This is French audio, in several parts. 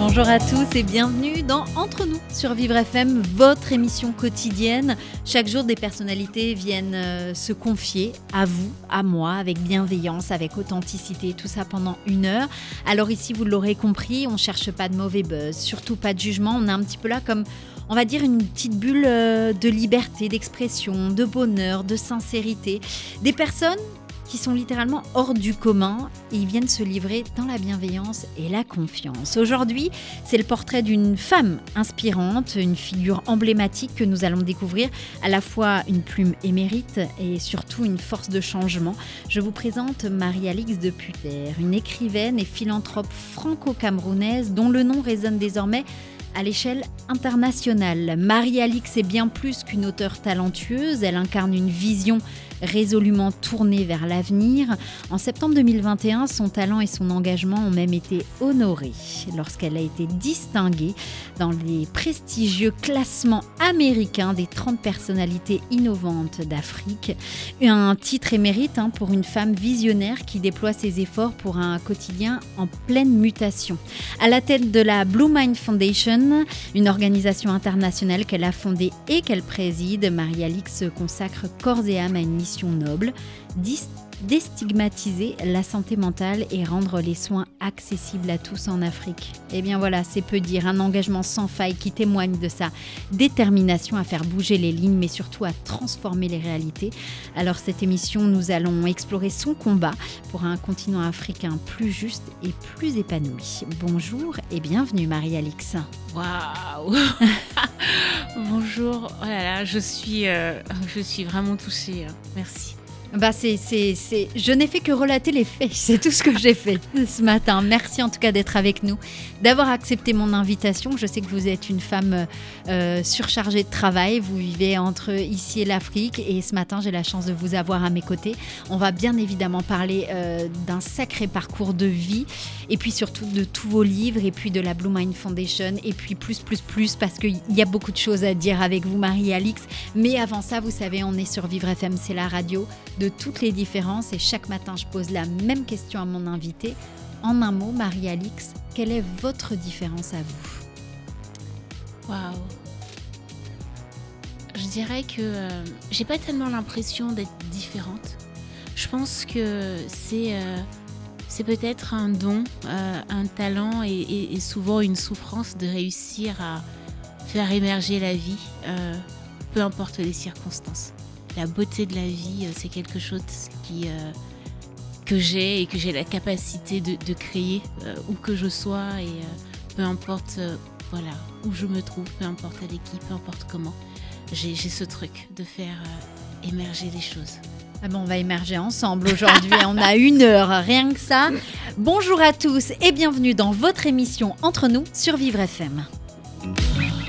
Bonjour à tous et bienvenue dans Entre nous sur Vivre FM, votre émission quotidienne. Chaque jour, des personnalités viennent euh, se confier à vous, à moi, avec bienveillance, avec authenticité, tout ça pendant une heure. Alors ici, vous l'aurez compris, on cherche pas de mauvais buzz, surtout pas de jugement. On est un petit peu là comme on va dire une petite bulle euh, de liberté, d'expression, de bonheur, de sincérité. Des personnes qui sont littéralement hors du commun et ils viennent se livrer dans la bienveillance et la confiance. Aujourd'hui, c'est le portrait d'une femme inspirante, une figure emblématique que nous allons découvrir, à la fois une plume émérite et surtout une force de changement. Je vous présente Marie-Alix de Puter, une écrivaine et philanthrope franco-camerounaise dont le nom résonne désormais à l'échelle internationale. Marie-Alix est bien plus qu'une auteure talentueuse, elle incarne une vision résolument tournée vers l'avenir. En septembre 2021, son talent et son engagement ont même été honorés lorsqu'elle a été distinguée dans les prestigieux classements américains des 30 personnalités innovantes d'Afrique. Un titre émérite hein, pour une femme visionnaire qui déploie ses efforts pour un quotidien en pleine mutation. À la tête de la Blue Mind Foundation, une organisation internationale qu'elle a fondée et qu'elle préside, Marie-Alix consacre corps et âme à une mission noble, déstigmatiser la santé mentale et rendre les soins accessibles à tous en Afrique. Eh bien voilà, c'est peu dire, un engagement sans faille qui témoigne de sa détermination à faire bouger les lignes, mais surtout à transformer les réalités. Alors cette émission, nous allons explorer son combat pour un continent africain plus juste et plus épanoui. Bonjour et bienvenue Marie-Alix. Waouh Bonjour, oh là là, je suis, euh, je suis vraiment touchée. Merci. Bah c'est, c'est, c'est... Je n'ai fait que relater les faits, c'est tout ce que j'ai fait ce matin. Merci en tout cas d'être avec nous, d'avoir accepté mon invitation. Je sais que vous êtes une femme euh, surchargée de travail, vous vivez entre ici et l'Afrique et ce matin j'ai la chance de vous avoir à mes côtés. On va bien évidemment parler euh, d'un sacré parcours de vie et puis surtout de tous vos livres et puis de la Blue Mind Foundation et puis plus, plus, plus parce qu'il y a beaucoup de choses à dire avec vous Marie-Alix. Mais avant ça, vous savez, on est sur Vivre FM, c'est la radio de toutes les différences et chaque matin je pose la même question à mon invité. En un mot, Marie-Alix, quelle est votre différence à vous? Waouh Je dirais que euh, j'ai pas tellement l'impression d'être différente. Je pense que c'est euh, c'est peut-être un don, euh, un talent et, souvent une souffrance de réussir à faire émerger la vie, peu importe les circonstances la beauté de la vie, euh, c'est quelque chose qui, euh, que j'ai et que j'ai la capacité de, créer euh, où que je sois et peu importe voilà, où je me trouve, peu importe avec qui, peu importe comment. J'ai ce truc de faire émerger les choses. Ah bon, on va émerger ensemble aujourd'hui. on a une heure, rien que ça. Bonjour à tous et bienvenue dans votre émission Entre nous sur Vivre FM.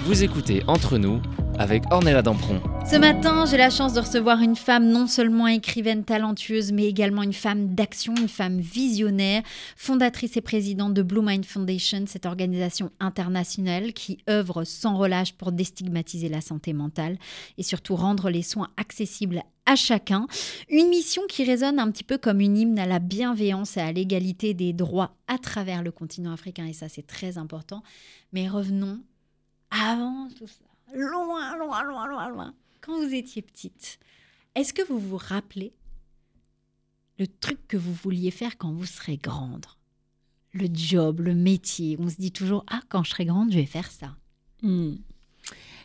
Vous écoutez Entre nous avec Ornella Dampron. Ce matin, j'ai la chance de recevoir une femme non seulement écrivaine talentueuse, mais également une femme d'action, une femme visionnaire, fondatrice et présidente de Blue Mind Foundation, cette organisation internationale qui œuvre sans relâche pour déstigmatiser la santé mentale et surtout rendre les soins accessibles à chacun. Une mission qui résonne un petit peu comme une hymne à la bienveillance et à l'égalité des droits à travers le continent africain, et ça c'est très important. Mais revenons avant tout ça loin, loin, loin, loin, loin. Quand vous étiez petite, est-ce que vous vous rappelez le truc que vous vouliez faire quand vous serez grande? Le job, le métier. On se dit toujours, ah, quand je serai grande, je vais faire ça. Hmm.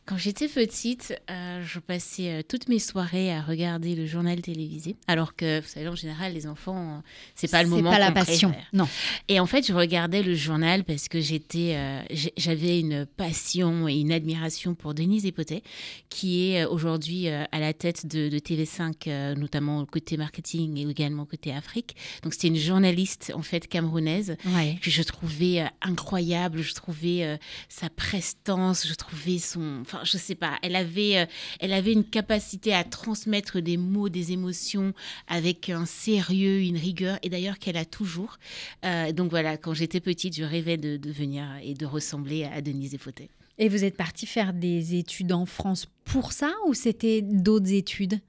Quand j'étais petite, euh, je passais euh, toutes mes soirées à regarder le journal télévisé, alors que vous savez en général les enfants, c'est pas le moment. C'est pas la passion, non. Et en fait, je regardais le journal parce que j'étais, euh, j'avais une passion et une admiration pour Denise Epotet, qui est aujourd'hui à la tête de, TV5, notamment côté marketing et également côté Afrique. Donc c'était une journaliste en fait camerounaise que je trouvais incroyable, je trouvais sa prestance, je trouvais son enfin, je sais pas, elle avait, euh, elle avait une capacité à transmettre des mots, des émotions avec un sérieux, une rigueur, et d'ailleurs qu'elle a toujours. Euh, donc voilà, quand j'étais petite, je rêvais de, de venir et de ressembler à Denise Desfauteuils. Et vous êtes parti faire des études en France pour ça ou c'était d'autres études?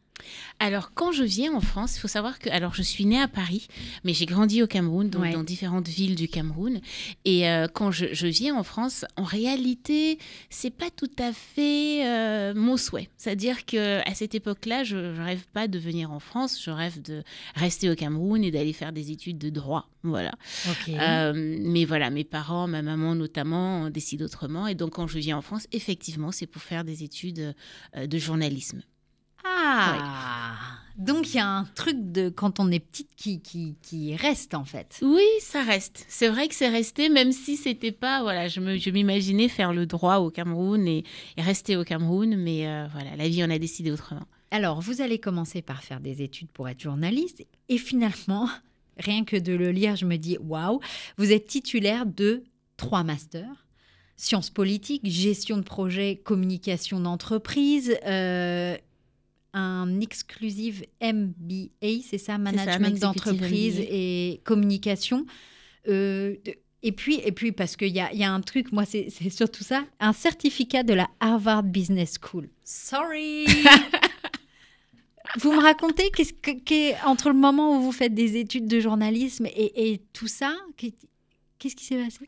Alors, quand je viens en France, il faut savoir que, alors, je suis née à Paris, mais j'ai grandi au Cameroun, donc dans différentes villes du Cameroun. Et euh, quand je, viens en France, en réalité, c'est pas tout à fait euh, mon souhait. C'est-à-dire que à cette époque-là, je, ne rêve pas de venir en France, je rêve de rester au Cameroun et d'aller faire des études de droit. Voilà. Euh, mais voilà, mes parents, ma maman notamment, décident autrement. Et donc, quand je viens en France, effectivement, c'est pour faire des études de journalisme. Ah Donc il y a un truc de quand on est petite qui, qui, reste en fait. Oui, ça reste. C'est vrai que c'est resté, même si c'était pas. Voilà, je m'imaginais faire le droit au Cameroun et, rester au Cameroun, mais euh, voilà, la vie en a décidé autrement. Alors, vous allez commencer par faire des études pour être journaliste et finalement, rien que de le lire, je me dis waouh, vous êtes titulaire de trois masters sciences politiques, gestion de projet, communication d'entreprise, euh, un exclusive MBA, c'est ça, management d'entreprise et communication. Euh, et puis, et puis parce qu'il y a, y a, un truc, moi, c'est surtout ça, un certificat de la Harvard Business School. Sorry Vous me racontez qu'est-ce que, entre le moment où vous faites des études de journalisme et, et tout ça, qu'est-ce qui s'est passé?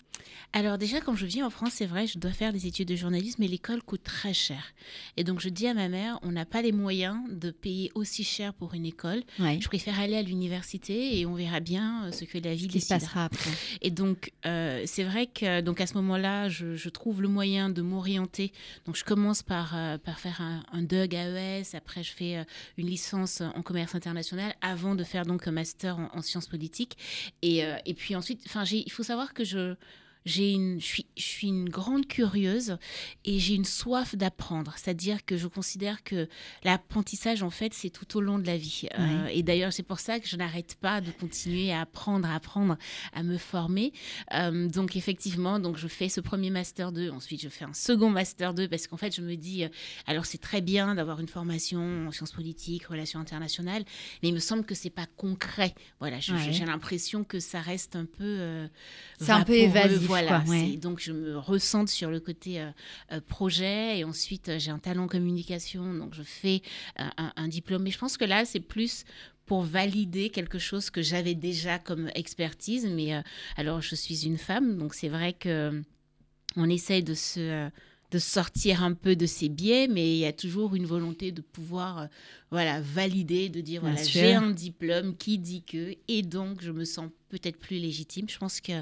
Alors déjà, quand je viens en France, c'est vrai, je dois faire des études de journalisme, mais l'école coûte très cher. Et donc je dis à ma mère, on n'a pas les moyens de payer aussi cher pour une école. Je préfère aller à l'université et on verra bien euh, ce que la vie se passera après. Et donc euh, c'est vrai que donc à ce moment-là, je, trouve le moyen de m'orienter. Donc je commence par, euh, par faire un, un DUG AES, après je fais une licence en commerce international, avant de faire donc un master en, sciences politiques. Et, et puis ensuite, enfin il faut savoir que je j'ai une, je, suis, je suis une grande curieuse et j'ai une soif d'apprendre. C'est-à-dire que je considère que l'apprentissage, en fait, c'est tout au long de la vie. Euh, et d'ailleurs, c'est pour ça que je n'arrête pas de continuer à apprendre, à apprendre, à me former. Euh, donc, effectivement, donc je fais ce premier Master 2. Ensuite, je fais un second Master 2 parce qu'en fait, je me dis, euh, alors c'est très bien d'avoir une formation en sciences politiques, relations internationales, mais il me semble que c'est pas concret. Voilà, j'ai l'impression que ça reste un peu... c'est un peu évasif. Voilà, donc je me ressente sur le côté euh, euh, projet et ensuite euh, j'ai un talent communication, donc je fais un, diplôme. Mais je pense que là, c'est plus pour valider quelque chose que j'avais déjà comme expertise. Mais alors, je suis une femme, donc c'est vrai que on essaye de se de sortir un peu de ses biais, mais il y a toujours une volonté de pouvoir voilà, valider, de dire voilà, j'ai un diplôme qui dit que, et donc je me sens peut-être plus légitime. Je pense que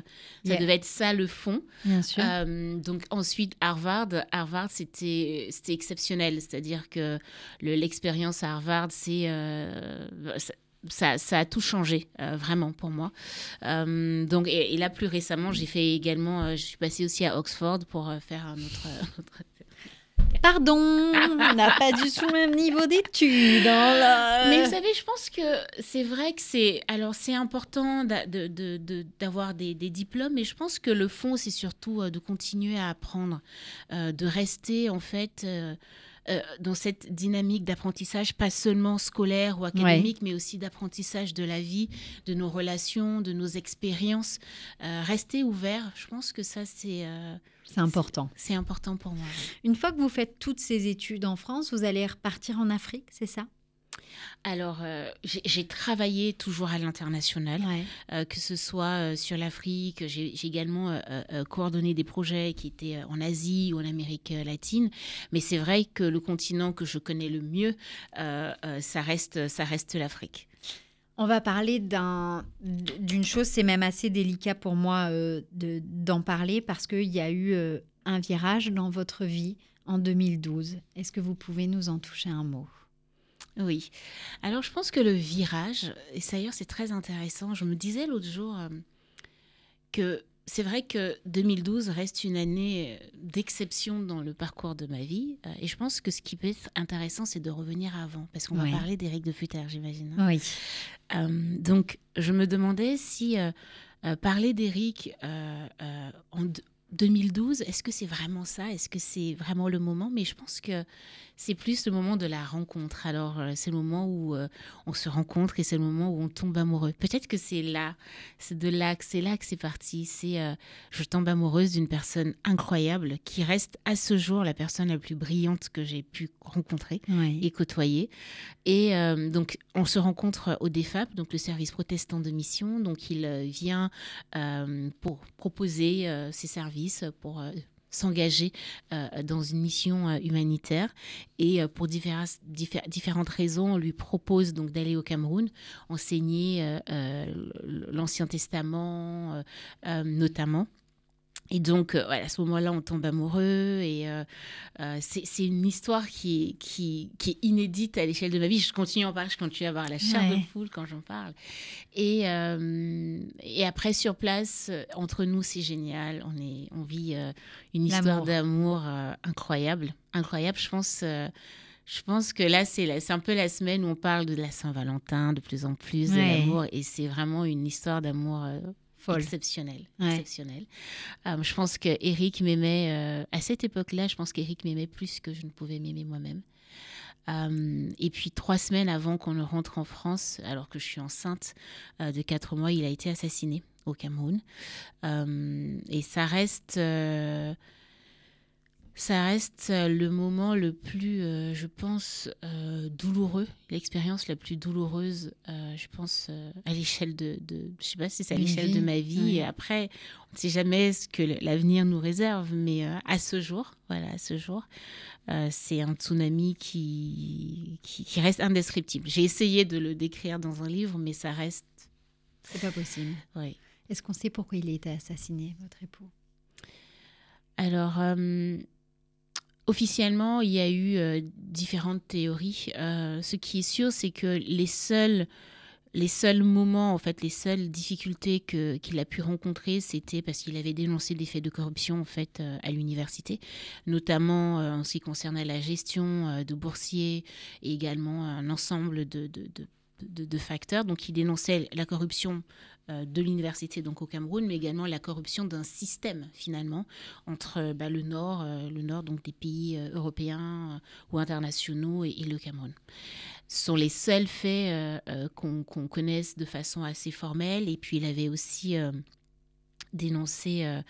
ça devait être ça le fond. Bien sûr. Euh, donc ensuite, Harvard, Harvard c'était exceptionnel, c'est-à-dire que l'expérience à Harvard, c'est... Euh, ça, ça, a tout changé, euh, vraiment, pour moi. donc, et, là, plus récemment, j'ai fait également, je suis passée aussi à Oxford pour faire un autre, Pardon, on n'a pas du tout le même niveau d'études. Hein, Mais vous savez, je pense que c'est vrai que c'est alors c'est important d'avoir de, des, des, diplômes, mais je pense que le fond, c'est surtout euh, de continuer à apprendre, euh, de rester en fait. Euh, dans cette dynamique d'apprentissage, pas seulement scolaire ou académique, mais aussi d'apprentissage de la vie, de nos relations, de nos expériences. rester ouvert, je pense que ça, c'est c'est important. C'est important pour moi. Une fois que vous faites toutes ces études en France, vous allez repartir en Afrique, c'est ça? Alors, euh, j'ai travaillé toujours à l'international, euh, que ce soit euh, sur l'Afrique, j'ai également coordonné des projets qui étaient en Asie ou en Amérique latine, mais c'est vrai que le continent que je connais le mieux, ça reste, ça reste l'Afrique. On va parler d'une chose, c'est même assez délicat pour moi d'en parler parce qu'il y a eu un virage dans votre vie en 2012. Est-ce que vous pouvez nous en toucher un mot? Oui. Alors je pense que le virage, et d'ailleurs c'est très intéressant, je me disais l'autre jour euh, que c'est vrai que 2012 reste une année euh, d'exception dans le parcours de ma vie. Euh, et je pense que ce qui peut être intéressant, c'est de revenir avant. Parce qu'on va parler d'Éric de Futter, j'imagine. Hein. oui. Euh, donc, je me demandais si parler d'Éric 2012, est-ce que c'est vraiment ça? Est-ce que c'est vraiment le moment? Mais je pense que c'est plus le moment de la rencontre. Alors, euh, c'est le moment où euh, on se rencontre et c'est le moment où on tombe amoureux. Peut-être que c'est là, c'est de là, c'est là que c'est parti. C'est euh, je tombe amoureuse d'une personne incroyable qui reste à ce jour la personne la plus brillante que j'ai pu rencontrer et côtoyer. Et donc, on se rencontre au DEFAP, donc le service protestant de mission. Donc, il vient pour proposer ses services pour s'engager euh, dans une mission euh, humanitaire. Et euh, pour différentes raisons on lui propose donc d'aller au Cameroun enseigner l'Ancien Testament notamment et donc, euh, à ce moment-là, on tombe amoureux. Et euh, euh, c'est une histoire qui, qui, qui, est inédite à l'échelle de ma vie. Je continue à en parler, je continue à avoir la chair de poule quand j'en parle. Et, et après, sur place, entre nous, c'est génial. On, est, on vit une histoire d'amour incroyable. Incroyable, je pense. je pense que là, c'est un peu la semaine où on parle de la Saint-Valentin de plus en plus, de l'amour. Et c'est vraiment une histoire d'amour Exceptionnel. exceptionnel. Euh, je pense que Eric m'aimait, euh, à cette époque-là, je pense qu'Eric m'aimait plus que je ne pouvais m'aimer moi-même. Euh, et puis trois semaines avant qu'on ne rentre en France, alors que je suis enceinte de quatre mois, il a été assassiné au Cameroun. et ça reste ça reste euh, le moment le plus, euh, je pense, euh, douloureux, l'expérience la plus douloureuse, je pense, à l'échelle de, de, je sais pas si c'est à l'échelle de ma vie. Après, on ne sait jamais ce que l'avenir nous réserve, mais à ce jour, voilà, à ce jour, c'est un tsunami qui, qui, reste indescriptible. J'ai essayé de le décrire dans un livre, mais ça reste. C'est pas possible. Oui. Est-ce qu'on sait pourquoi il a été assassiné, votre époux? Alors. Officiellement, il y a eu euh, différentes théories. Euh, ce qui est sûr, c'est que les seuls, les seuls moments, en fait, les seules difficultés que, qu'il a pu rencontrer, c'était parce qu'il avait dénoncé des faits de corruption en fait euh, à l'université, notamment en ce qui concernait la gestion de boursiers et également un ensemble de, de, facteurs. Donc, il dénonçait la corruption euh, de l'université donc au Cameroun, mais également la corruption d'un système finalement entre euh, bah, le nord, euh, le nord donc des pays européens ou internationaux et, le Cameroun. Ce sont les seuls faits qu'on connaisse de façon assez formelle. Et puis, il avait aussi dénoncé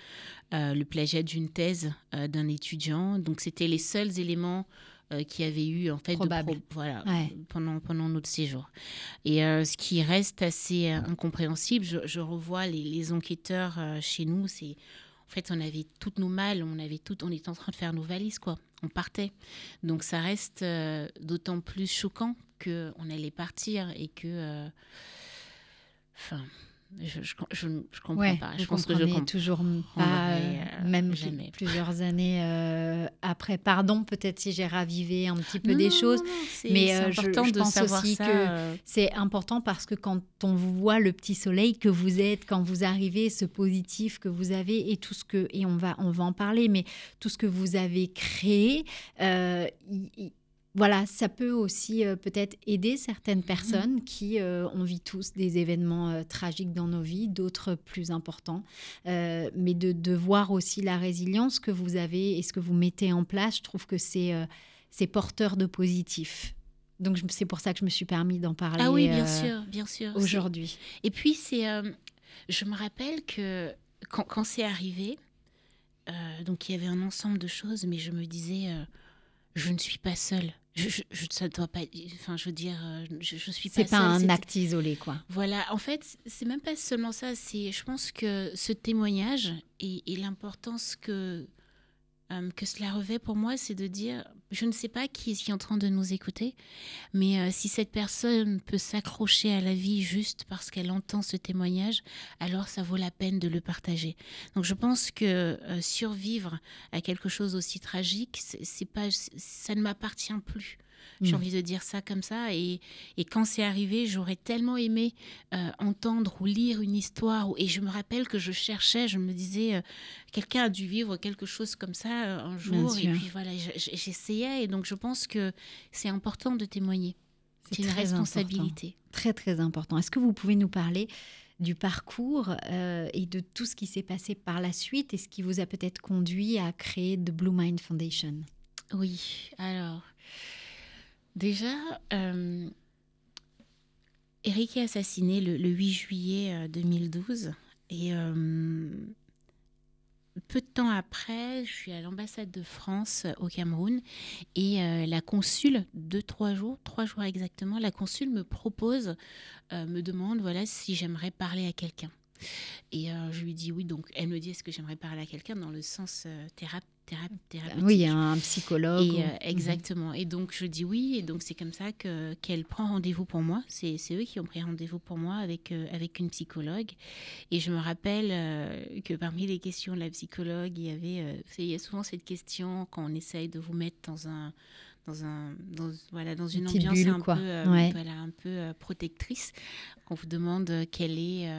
le plagiat d'une thèse d'un étudiant. Donc, c'était les seuls éléments euh, qui avait eu en fait voilà pendant pendant notre séjour. Et euh, ce qui reste assez euh, incompréhensible je, revois les, les enquêteurs chez nous c'est en fait on avait toutes nos malles on avait tout on était en train de faire nos valises quoi. On partait. Donc ça reste d'autant plus choquant que on allait partir et que enfin je, je, je, comprends pas. Je pense que je comprends toujours pas, euh, même plusieurs années euh, après. Pardon, peut-être si j'ai ravivé un petit peu des choses, mais euh, je, pense aussi que c'est important parce que quand on voit le petit soleil que vous êtes, quand vous arrivez, ce positif que vous avez et tout ce que et on va on va en parler, mais tout ce que vous avez créé, voilà, ça peut aussi euh, peut-être aider certaines personnes qui euh, ont vu tous des événements euh, tragiques dans nos vies, d'autres plus importants, mais de, voir aussi la résilience que vous avez et ce que vous mettez en place, je trouve que c'est c'est porteur de positif. Donc c'est pour ça que je me suis permis d'en parler. Ah oui, bien sûr, bien sûr. Aujourd'hui. Et puis c'est, je me rappelle que quand, quand c'est arrivé, donc il y avait un ensemble de choses, mais je me disais, je ne suis pas seule je, je, ça doit pas. Enfin, je veux dire, euh, je, je suis pas. C'est pas un acte isolé, quoi. Voilà. En fait, c'est même pas seulement ça. C'est, je pense que ce témoignage et l'importance que euh, que cela revêt pour moi, c'est de dire, je ne sais pas qui est en train de nous écouter, mais euh, si cette personne peut s'accrocher à la vie juste parce qu'elle entend ce témoignage, alors ça vaut la peine de le partager. Donc je pense que euh, survivre à quelque chose aussi tragique, c'est pas, ça ne m'appartient plus. J'ai mm. envie de dire ça comme ça. Et, et quand c'est arrivé, j'aurais tellement aimé euh, entendre ou lire une histoire. Et je me rappelle que je cherchais, je me disais, euh, quelqu'un a dû vivre quelque chose comme ça euh, un jour. Et puis voilà, j'essayais. Et donc je pense que c'est important de témoigner. C'est une responsabilité. Très, très important. Est-ce que vous pouvez nous parler du parcours et de tout ce qui s'est passé par la suite et ce qui vous a peut-être conduit à créer The Blue Mind Foundation? Oui, alors déjà, Eric est assassiné le, 8 juillet 2012 et peu de temps après, je suis à l'ambassade de France euh, au Cameroun et euh, la consul, deux, trois jours, trois jours exactement, la consul me propose, euh, me demande voilà si j'aimerais parler à quelqu'un. Et je lui dis oui, donc elle me dit est-ce que j'aimerais parler à quelqu'un dans le sens thérapeutique thérapeutique. Oui, un psychologue. Et, mhm. exactement. Et donc je dis oui, et donc c'est comme ça que qu'elle prend rendez-vous pour moi. C'est eux qui ont pris rendez-vous pour moi avec euh, avec une psychologue. Et je me rappelle euh, que parmi les questions de la psychologue, il y avait, euh, il y a souvent cette question quand on essaye de vous mettre dans un dans, un, dans, voilà, dans une, ambiance un, Peu, euh, voilà, un peu euh, protectrice. qu'on vous demande euh, quelle est,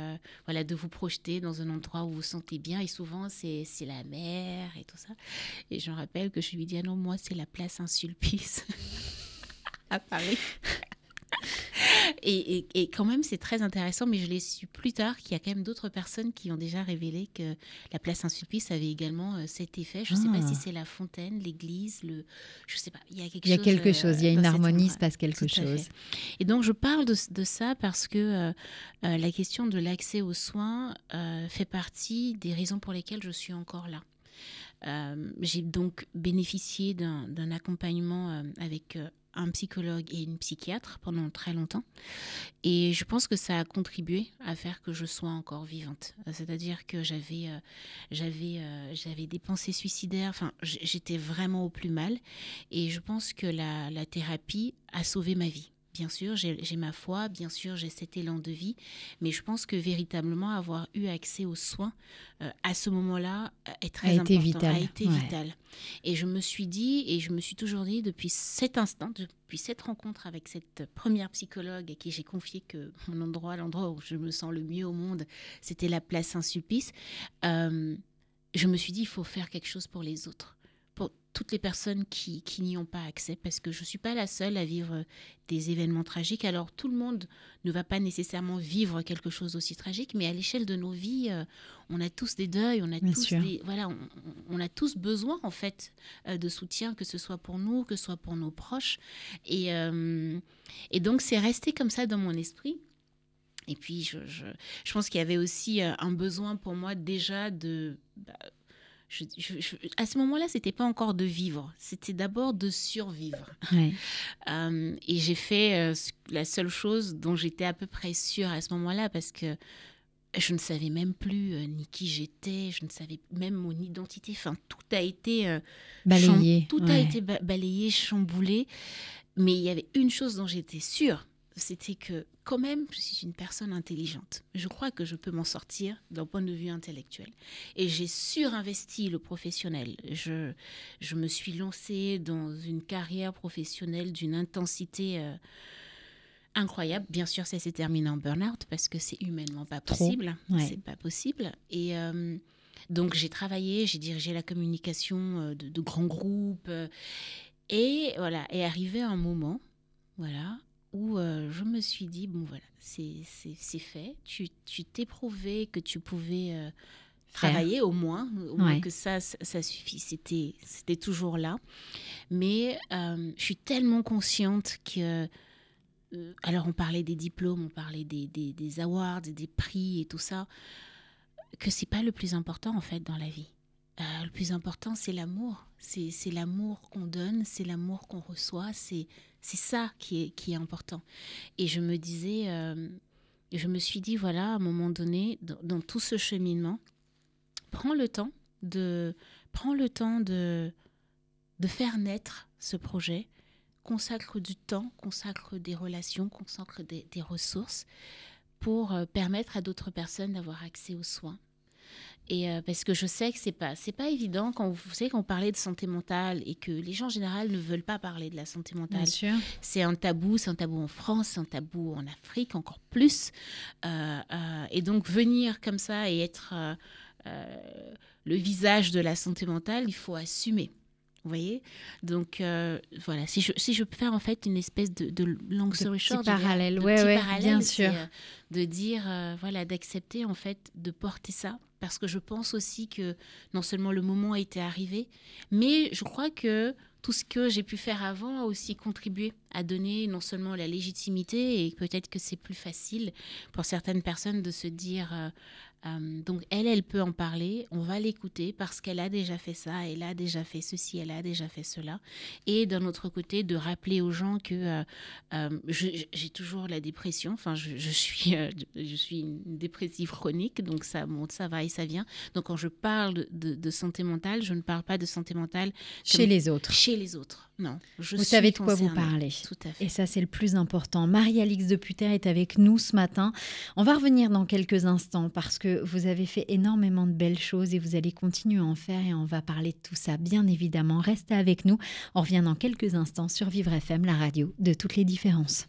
voilà, de vous projeter dans un endroit où vous vous sentez bien. Et souvent, c'est la mer et tout ça. Et je me rappelle que je lui dis, ah non, moi, c'est la place Saint-Sulpice à Paris. Et, quand même, c'est très intéressant, mais je l'ai su plus tard qu'il y a quand même d'autres personnes qui ont déjà révélé que la place Saint-Sulpice avait également euh, cet effet. Je ne sais pas si ah. c'est la fontaine, l'église, le. Je sais pas. Il y a quelque il y a chose. Quelque chose. il y a une harmonie, il se passe quelque chose. Et donc, je parle de, de ça parce que euh, euh, la question de l'accès aux soins fait partie des raisons pour lesquelles je suis encore là. j'ai donc bénéficié d'un accompagnement avec un psychologue et une psychiatre pendant très longtemps. Et je pense que ça a contribué à faire que je sois encore vivante. C'est-à-dire que j'avais, euh, j'avais, euh, j'avais des pensées suicidaires. Enfin, j'étais vraiment au plus mal. Et je pense que la thérapie a sauvé ma vie. Bien sûr, j'ai ma foi, bien sûr, j'ai cet élan de vie, mais je pense que véritablement avoir eu accès aux soins euh, à ce moment-là euh, est très a été vital. A été vital. Et je me suis dit, et je me suis toujours dit depuis cet instant, depuis cette rencontre avec cette première psychologue à qui j'ai confié que mon endroit, l'endroit où je me sens le mieux au monde, c'était la place Saint-Sulpice, euh, je me suis dit, il faut faire quelque chose pour les autres toutes les personnes qui, n'y ont pas accès, parce que je ne suis pas la seule à vivre des événements tragiques. Alors tout le monde ne va pas nécessairement vivre quelque chose aussi tragique, mais à l'échelle de nos vies, euh, on a tous des deuils, on a tous voilà, on, a tous besoin en fait euh, de soutien, que ce soit pour nous, que ce soit pour nos proches. Et, euh, et donc c'est resté comme ça dans mon esprit. Et puis, je, je, pense qu'il y avait aussi un besoin pour moi déjà de... Bah, à ce moment-là, c'était pas encore de vivre, c'était d'abord de survivre. Euh, et j'ai fait euh, la seule chose dont j'étais à peu près sûre à ce moment-là, parce que je ne savais même plus euh, ni qui j'étais, je ne savais même mon identité. Enfin, tout a été balayé, tout a été balayé, chamboulé. Mais il y avait une chose dont j'étais sûre, c'était que quand même, je suis une personne intelligente. Je crois que je peux m'en sortir d'un point de vue intellectuel. Et j'ai surinvesti le professionnel. Je, je me suis lancée dans une carrière professionnelle d'une intensité euh, incroyable. Bien sûr, ça s'est terminé en burn-out parce que c'est humainement pas possible. C'est pas possible. Et euh, donc, j'ai travaillé, j'ai dirigé la communication euh, de, de grands groupes. et voilà, est arrivé un moment, voilà, où euh, je me suis dit, bon voilà, c'est fait, tu t'es prouvé que tu pouvais euh, travailler au moins, au moins que ça, ça, suffit, c'était toujours là. Mais euh, je suis tellement consciente que... alors on parlait des diplômes, on parlait des, des, des awards, des prix et tout ça, que c'est pas le plus important en fait dans la vie. le plus important, c'est l'amour. C'est l'amour qu'on donne, c'est l'amour qu'on reçoit, c'est c'est ça qui est, important. Et je me disais, euh, je me suis dit, voilà, à un moment donné, dans, tout ce cheminement, prends le temps de, le temps de, de faire naître ce projet, consacre du temps, consacre des relations, consacre des, des ressources pour euh, permettre à d'autres personnes d'avoir accès aux soins. Et euh, parce que je sais que c'est pas c'est pas évident quand vous, savez quand on parlait de santé mentale et que les gens en général ne veulent pas parler de la santé mentale. C'est un tabou, c'est un tabou en France, c'est un tabou en Afrique encore plus. Euh, euh, et donc venir comme ça et être le visage de la santé mentale, il faut assumer. Vous voyez? Donc, euh, voilà, si je, si je peux faire en fait une espèce de, de long story short. parallèle, ouais, ouais, bien sûr. Euh, de dire, euh, voilà, d'accepter en fait de porter ça. Parce que je pense aussi que non seulement le moment a été arrivé, mais je crois que tout ce que j'ai pu faire avant a aussi contribué à donner non seulement la légitimité, et peut-être que c'est plus facile pour certaines personnes de se dire, euh, donc elle, elle peut en parler, on va l'écouter parce qu'elle a déjà fait ça, elle a déjà fait ceci, elle a déjà fait cela. Et d'un autre côté, de rappeler aux gens que euh, euh, j'ai toujours la dépression, enfin je, suis, je suis une dépressive chronique, donc ça monte, ça va et ça vient. Donc quand je parle de, santé mentale, je ne parle pas de santé mentale chez les autres. Chez les autres. Non, vous savez de quoi vous parlez. Tout à fait. Et ça, c'est le plus important. Marie-Alix de Puter est avec nous ce matin. On va revenir dans quelques instants parce que vous avez fait énormément de belles choses et vous allez continuer à en faire et on va parler de tout ça, bien évidemment. Restez avec nous. On revient dans quelques instants sur Vivre FM, la radio de toutes les différences.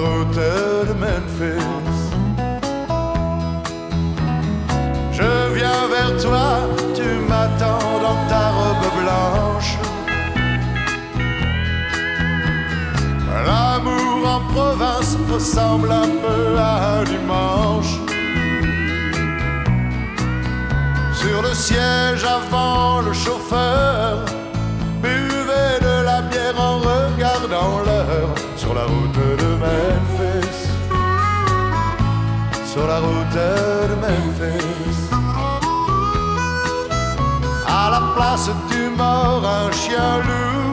De Memphis. Je viens vers toi, tu m'attends dans ta robe blanche. L'amour en province ressemble un peu à un dimanche. Sur le siège avant le chauffeur, Sur la route de Memphis. À la place du mort, un chien loup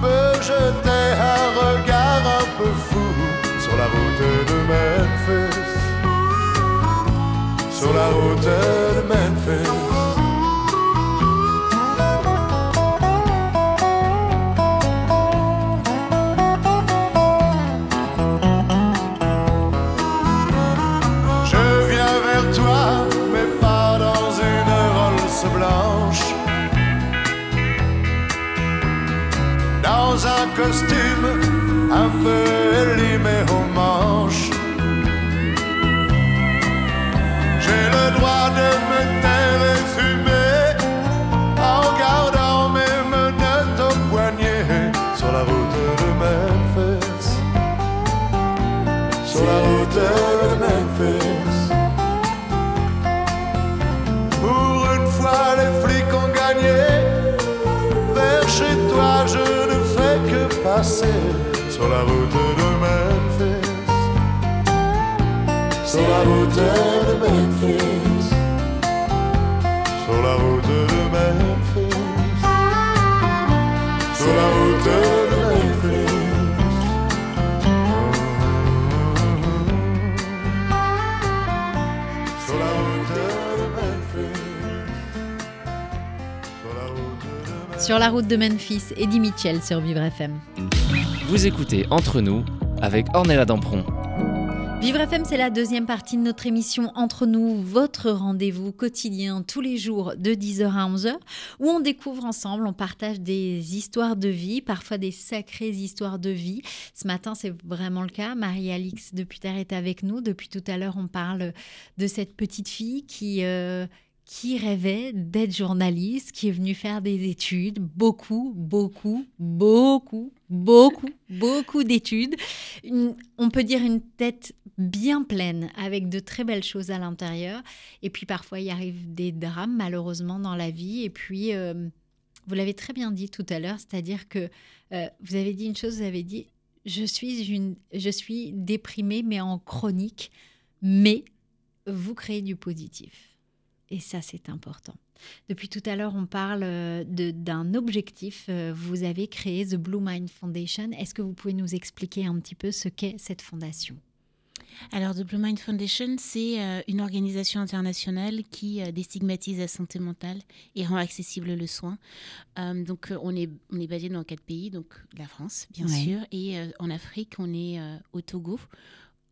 peut jeter un regard un peu fou sur la route de Memphis. Sur la route de Memphis. Costume un peu élimé aux manches. J'ai le droit de me taire et fumer en gardant mes menottes au poignet sur la route de Memphis. Sur la route de sur la route de Memphis. Sur la route de Memphis. Sur la route de Memphis. Sur la route de Memphis. Sur la route de Memphis. Sur la route de Memphis, Eddie Mitchell sur Vivre FM. Vous écoutez Entre nous avec Ornella Dampron. Vivre FM, c'est la deuxième partie de notre émission Entre nous, votre rendez-vous quotidien tous les jours de 10h à 11h, où on découvre ensemble, on partage des histoires de vie, parfois des sacrées histoires de vie. Ce matin, c'est vraiment le cas. Marie-Alix de Puter est avec nous. Depuis tout à l'heure, on parle de cette petite fille qui... Euh, qui rêvait d'être journaliste, qui est venu faire des études, beaucoup, beaucoup, beaucoup, beaucoup, beaucoup d'études. On peut dire une tête bien pleine, avec de très belles choses à l'intérieur. Et puis parfois, il arrive des drames, malheureusement, dans la vie. Et puis, euh, vous l'avez très bien dit tout à l'heure, c'est-à-dire que euh, vous avez dit une chose, vous avez dit, je suis, je suis déprimée, mais en chronique, mais vous créez du positif. Et ça, c'est important. Depuis tout à l'heure, on parle euh, d'un objectif. Euh, vous avez créé The Blue Mind Foundation. Est-ce que vous pouvez nous expliquer un petit peu ce qu'est cette fondation? Alors, The Blue Mind Foundation, c'est euh, une organisation internationale qui déstigmatise la santé mentale et rend accessible le soin. Euh, donc, on est, on est basé dans quatre pays, donc la France, bien Ouais. sûr, et en Afrique, on est au Togo,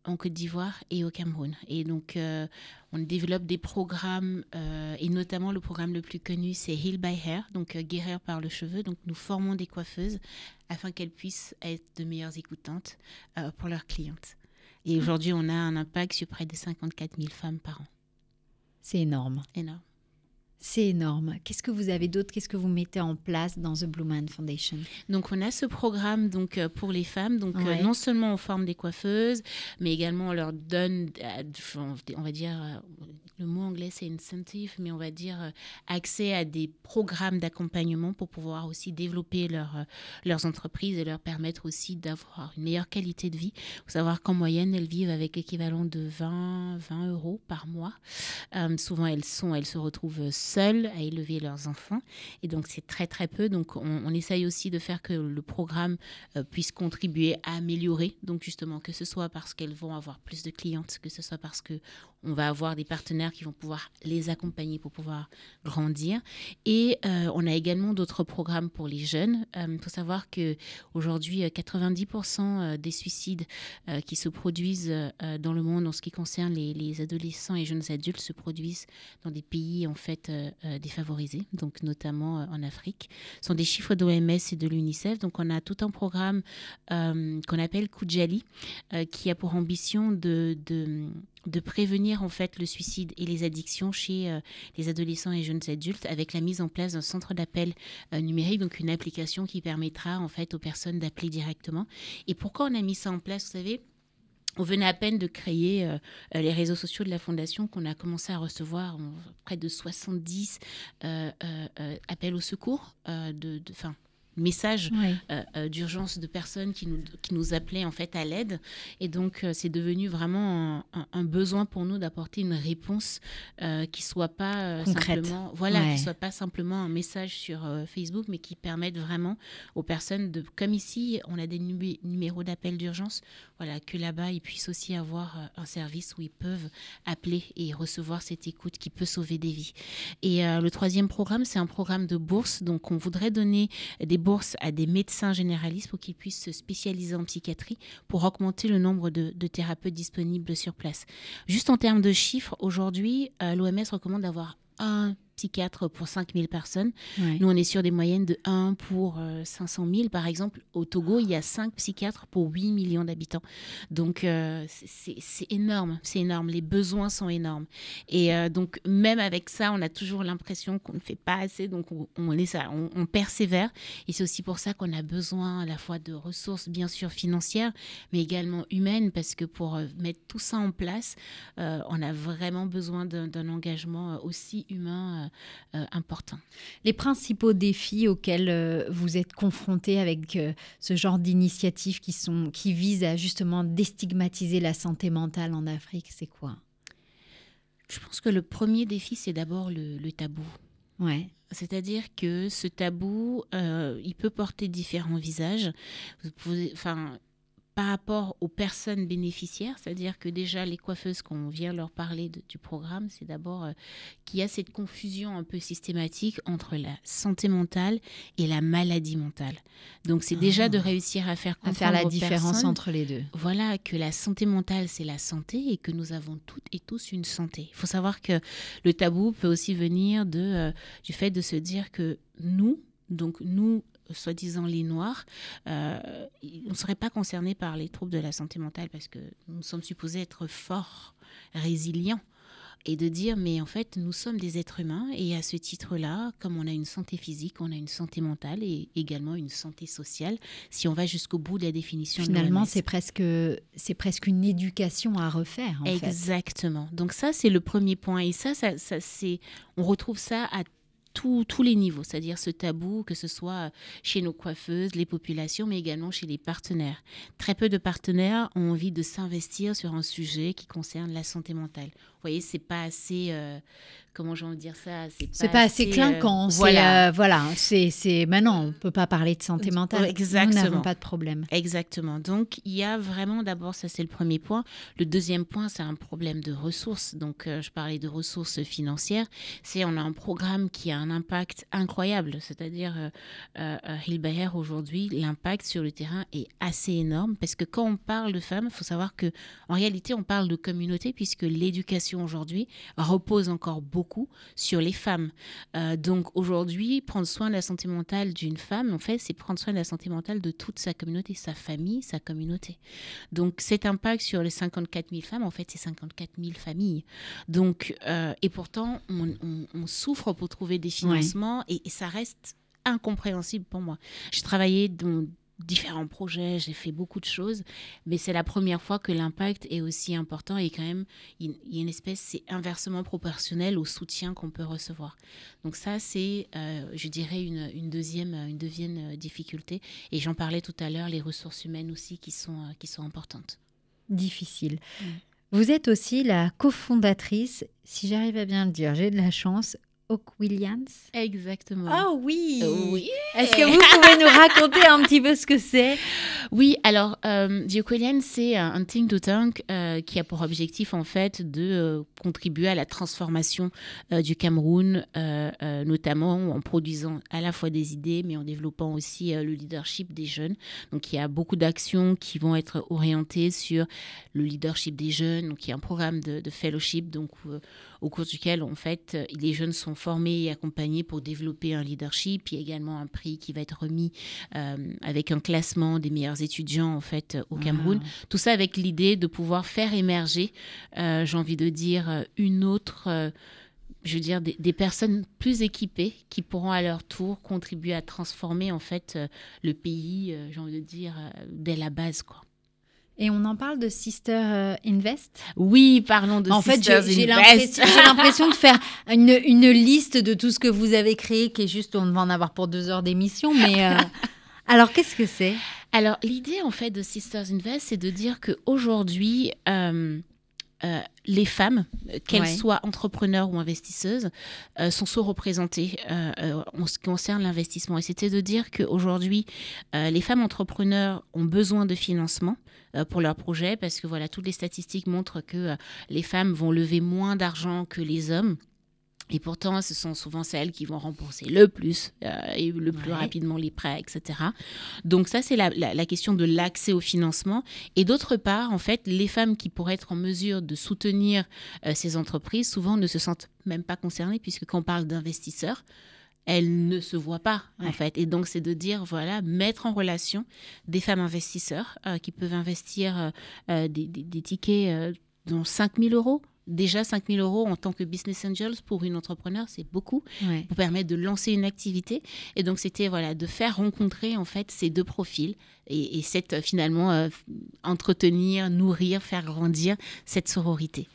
en Côte d'Ivoire et au Cameroun. Et donc, euh, on développe des programmes, euh, et notamment le programme le plus connu, c'est Heal by Hair, donc euh, guérir par le cheveu. Donc, nous formons des coiffeuses afin qu'elles puissent être de meilleures écoutantes pour leurs clientes. Et aujourd'hui, on a un impact sur près de 54 000 femmes par an. C'est énorme. Énorme. C'est énorme. Qu'est-ce que vous avez d'autre? Qu'est-ce que vous mettez en place dans The Blue Man Foundation? Donc, on a ce programme donc euh, pour les femmes. Donc, euh, non seulement on forme des coiffeuses, mais également on leur donne, euh, on va dire, le mot anglais c'est incentive, mais on va dire accès à des programmes d'accompagnement pour pouvoir aussi développer leur, leurs entreprises et leur permettre aussi d'avoir une meilleure qualité de vie. Il faut savoir qu'en moyenne, elles vivent avec l'équivalent de 20, 20 euros par mois. Euh, souvent, elles, sont, elles se retrouvent seules à élever leurs enfants. Et donc, c'est très, très peu. Donc, on, essaye aussi de faire que le programme euh, puisse contribuer à améliorer. Donc, justement, que ce soit parce qu'elles vont avoir plus de clientes, que ce soit parce que on va avoir des partenaires qui vont pouvoir les accompagner pour pouvoir grandir. Et euh, on a également d'autres programmes pour les jeunes. Il faut savoir que aujourd'hui, euh, 90% euh, des suicides euh, qui se produisent euh, dans le monde en ce qui concerne les adolescents et jeunes adultes se produisent dans des pays en fait euh, euh, défavorisés, donc notamment euh, en Afrique. Ce sont des chiffres d'OMS et de l'UNICEF. Donc on a tout un programme qu'on appelle Kujali, qui a pour ambition de, de, prévenir en fait le suicide et les addictions chez les adolescents et jeunes adultes avec la mise en place d'un centre d'appel numérique, donc une application qui permettra en fait aux personnes d'appeler directement. Et pourquoi on a mis ça en place, vous savez on venait à peine de créer euh, les réseaux sociaux de la Fondation qu'on a commencé à recevoir près de 70 euh, euh, appels au secours, de, enfin, messages Oui. euh, euh, d'urgence de personnes qui nous, qui nous appelaient en fait à l'aide. Et donc, euh, c'est devenu vraiment un, besoin pour nous d'apporter une réponse euh, qui soit pas Concrète. simplement, voilà, Ouais. qui soit pas simplement un message sur euh, Facebook, mais qui permette vraiment aux personnes de, comme ici, on a des numé- numéros d'appel d'urgence, voilà, que là-bas ils puissent aussi avoir un service où ils peuvent appeler et recevoir cette écoute qui peut sauver des vies. Et le troisième programme, c'est un programme de bourse. Donc, on voudrait donner des bourses à des médecins généralistes pour qu'ils puissent se spécialiser en psychiatrie pour augmenter le nombre de, thérapeutes disponibles sur place. Juste en termes de chiffres, aujourd'hui, euh, l'OMS recommande d'avoir un psychiatre pour 5000 personnes. Ouais. Nous, on est sur des moyennes de 1 pour euh, 500 000. Par exemple, au Togo, il y a 5 psychiatres pour 8 millions d'habitants. Donc, euh, c'est- énorme, c'est énorme. Les besoins sont énormes. Et euh, donc, même avec ça, on a toujours l'impression qu'on ne fait pas assez. Donc, on, on est ça, on, on persévère. Et c'est aussi pour ça qu'on a besoin à la fois de ressources, bien sûr, financières, mais également humaines, parce que pour euh, mettre tout ça en place, euh, on a vraiment besoin d'un engagement euh, aussi humain euh, euh, important. Les principaux défis auxquels euh, vous êtes confrontés avec euh, ce genre d'initiatives qui, sont, qui visent à justement déstigmatiser la santé mentale en Afrique, c'est quoi? Je pense que le premier défi, c'est d'abord le, le tabou. Ouais. C'est-à-dire que ce tabou, euh, il peut porter différents visages. Vous pouvez, enfin, par rapport aux personnes bénéficiaires, c'est-à-dire que déjà les coiffeuses qu'on vient leur parler de- du programme, c'est d'abord euh, qu'il y a cette confusion un peu systématique entre la santé mentale et la maladie mentale. Donc c'est déjà de réussir à faire À faire la aux différence entre les deux. voilà, que la santé mentale, c'est la santé et que nous avons toutes et tous une santé. Il faut savoir que le tabou peut aussi venir de, euh, du fait de se dire que nous, donc nous, soi-disant les Noirs, euh, on ne serait pas concernés par les troubles de la santé mentale parce que nous sommes supposés être forts, résilients. Et de dire, mais en fait, nous sommes des êtres humains et à ce titre-là, comme on a une santé physique, on a une santé mentale et également une santé sociale, si on va jusqu'au bout de la définition Finalement, c'est presque, c'est presque une éducation à refaire. En fait. Exactement. Donc ça, c'est le premier point. Et ça, ça, ça c'est, on retrouve ça à tous les niveaux, c'est-à-dire ce tabou, que ce soit chez nos coiffeuses, les populations, mais également chez les partenaires. Très peu de partenaires ont envie de s'investir sur un sujet qui concerne la santé mentale. Voyez, c'est pas assez. euh, comment j'ai envie de dire ça C'est pas assez euh, clinquant. c'est, voilà. euh, voilà. C'est. Maintenant, on peut pas parler de santé mentale. Exactement. Nous n'avons pas de problème. Exactement. Donc, il y a vraiment, d'abord, ça c'est le premier point. Le deuxième point, c'est un problème de ressources. Donc, euh, je parlais de ressources financières. C'est on a un programme qui a un impact incroyable. C'est-à-dire, euh, euh, euh, Bayer, aujourd'hui, l'impact sur le terrain est assez énorme parce que quand on parle de femmes, il faut savoir que en réalité, on parle de communauté puisque l'éducation aujourd'hui repose encore beaucoup sur les femmes. Euh, donc aujourd'hui, prendre soin de la santé mentale d'une femme, en fait, c'est prendre soin de la santé mentale de toute sa communauté, sa famille, sa communauté. Donc cet impact sur les 54 000 femmes, en fait, c'est 54 000 familles. Donc, euh, et pourtant, on, on- on souffre pour trouver des financements et, et ça reste incompréhensible pour moi. J'ai travaillé dans différents projets, j'ai fait beaucoup de choses, mais c'est la première fois que l'impact est aussi important et quand même, il y a une espèce, c'est inversement proportionnel au soutien qu'on peut recevoir. Donc ça, c'est, euh, je dirais, une, une deuxième, une deuxième euh, difficulté. Et j'en parlais tout à l'heure, les ressources humaines aussi qui sont, euh, qui sont importantes. Difficile. Mm. Vous êtes aussi la cofondatrice, si j'arrive à bien le dire, j'ai de la chance, Oak Williams. Exactement. Oh oui oui. Est-ce que vous pouvez nous raconter un petit peu ce que c'est? Oui, alors, euh, The c'est un un think tank euh, qui a pour objectif, en fait, de euh, contribuer à la transformation euh, du Cameroun, euh, euh, notamment en produisant à la fois des idées, mais en développant aussi euh, le leadership des jeunes. Donc, il y a beaucoup d'actions qui vont être orientées sur le leadership des jeunes. Donc, il y a un programme de, de fellowship, donc, euh, au cours duquel, en fait, euh, les jeunes sont formés et accompagnés pour développer un leadership. Il y a également un prix qui va être remis euh, avec un classement des meilleurs étudiants en fait au Cameroun. Tout ça avec l'idée de pouvoir faire émerger, euh, j'ai envie de dire, une autre, euh, je veux dire, des, des personnes plus équipées qui pourront à leur tour contribuer à transformer en fait euh, le pays, euh, j'ai envie de dire, euh, dès la base quoi. Et on en parle de Sister euh, Invest? Oui, parlons de En fait, Sisters j'ai j'ai Invest. l'impression j'ai l'impression de faire une, une liste de tout ce que vous avez créé, qui est juste, on va en avoir pour deux heures d'émission. Mais euh, alors, qu'est-ce que c'est? Alors, l'idée, en fait, de Sisters Invest, c'est de dire qu'aujourd'hui, euh, euh, les femmes, euh, qu'elles Ouais. soient entrepreneurs ou investisseuses, euh, sont sous-représentées euh, en ce qui concerne l'investissement. Et c'était de dire qu'aujourd'hui, les femmes entrepreneurs ont besoin de financement pour leurs projets parce que voilà, toutes les statistiques montrent que les femmes vont lever moins d'argent que les hommes. Et pourtant, ce sont souvent celles qui vont rembourser le plus euh, et le plus Ouais. rapidement les prêts, etc. Donc ça, c'est la, la- la question de l'accès au financement. Et d'autre part, en fait, les femmes qui pourraient être en mesure de soutenir euh, ces entreprises, souvent ne se sentent même pas concernées, puisque quand on parle d'investisseurs, elles ne se voient pas, Ouais. en fait. Et donc, c'est de dire, voilà, mettre en relation des femmes investisseurs euh, qui peuvent investir des, des- des tickets dont 5 000 euros. Déjà, 5 000 euros en tant que business angels pour une entrepreneur, c'est beaucoup Ouais. pour permettre de lancer une activité. Et donc, c'était voilà, de faire rencontrer en fait ces deux profils et, et cette, euh, finalement euh, entretenir, nourrir, faire grandir cette sororité.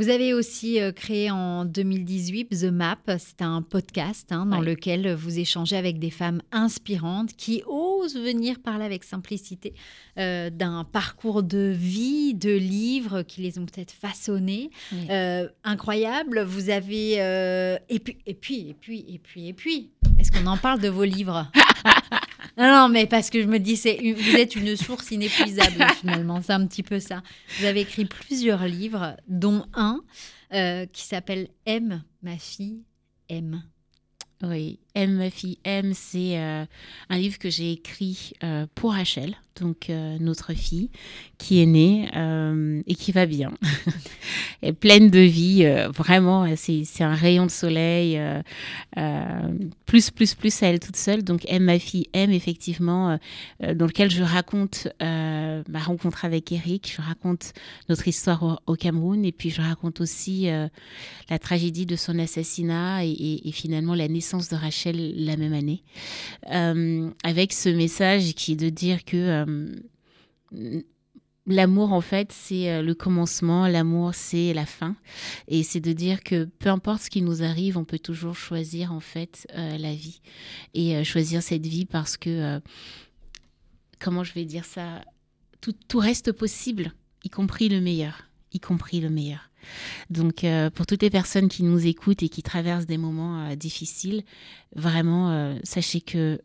Vous avez aussi euh, créé en 2018 The Map. C'est un podcast hein, dans lequel vous échangez avec des femmes inspirantes qui osent venir parler avec simplicité euh, d'un parcours de vie, de livres qui les ont peut-être façonnés. Oui. Euh, incroyable. Vous avez euh, et puis et puis et puis et puis et puis. Est-ce qu'on en parle de vos livres? Non, non, mais parce que je me dis, c'est vous êtes une source inépuisable finalement. C'est un petit peu ça. Vous avez écrit plusieurs livres, dont un euh, qui s'appelle M, ma fille M. Oui, M, ma fille M, c'est euh, un livre que j'ai écrit euh, pour Rachel, donc euh, notre fille, qui est née et qui va bien. Elle est pleine de vie, vraiment, c'est un rayon de soleil, plus, plus, plus à elle toute seule. Donc M, ma fille M, effectivement, dans lequel je raconte ma rencontre avec Eric, je raconte notre histoire au, Cameroun et puis je raconte aussi la tragédie de son assassinat et finalement la naissance de Rachel la même année, Euh, avec ce message qui est de dire que euh, l'amour en fait c'est euh, le commencement, l'amour c'est la fin, et c'est de dire que peu importe ce qui nous arrive, on peut toujours choisir en fait la vie et choisir cette vie parce que comment je vais dire ça, tout, tout reste possible, y compris le meilleur. y compris le meilleur. Donc euh, pour toutes les personnes qui nous écoutent et qui traversent des moments euh, difficiles, vraiment, euh, sachez que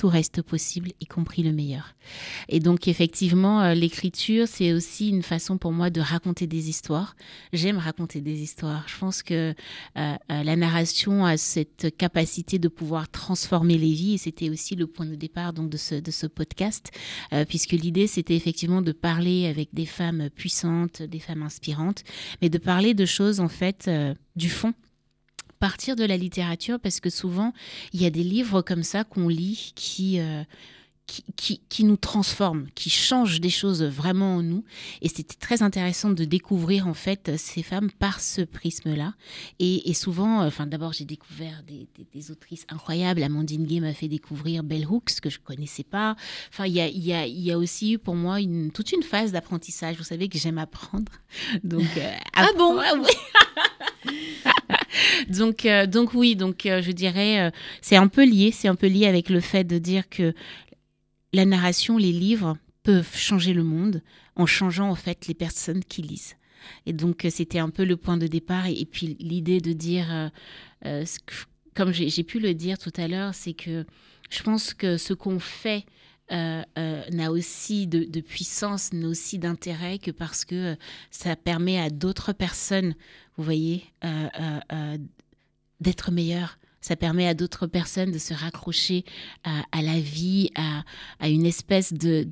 tout reste possible, y compris le meilleur. Et donc effectivement, euh, l'écriture, c'est aussi une façon pour moi de raconter des histoires. J'aime raconter des histoires. Je pense que euh, euh, la narration a cette capacité de pouvoir transformer les vies, et c'était aussi le point de départ donc de ce, de ce podcast, puisque l'idée c'était effectivement de parler avec des femmes puissantes, des femmes inspirantes, mais de parler de choses en fait du fond partir de la littérature parce que souvent il y a des livres comme ça qu'on lit qui, euh, qui, qui, qui nous transforment, qui changent des choses vraiment en nous. Et c'était très intéressant de découvrir en fait ces femmes par ce prisme-là. Et, et souvent, euh, enfin d'abord j'ai découvert des, des, des autrices incroyables. Amandine Gay m'a fait découvrir Bell Hooks que je connaissais pas. Enfin il y a, y, a, y a aussi eu pour moi une, toute une phase d'apprentissage. Vous savez que j'aime apprendre. Donc, euh, Ah bon Ah oui. donc, euh, donc oui, donc euh, je dirais, euh, c'est un peu lié, c'est un peu lié avec le fait de dire que la narration, les livres peuvent changer le monde en changeant en fait les personnes qui lisent. Et donc c'était un peu le point de départ et, puis l'idée de dire, que- comme j'ai pu le dire tout à l'heure, c'est que je pense que ce qu'on fait euh, euh, n'a aussi de, puissance, n'a aussi d'intérêt que parce que euh, ça permet à d'autres personnes, vous voyez, d'être meilleures. Ça permet à d'autres personnes de se raccrocher à, la vie, à, une espèce de,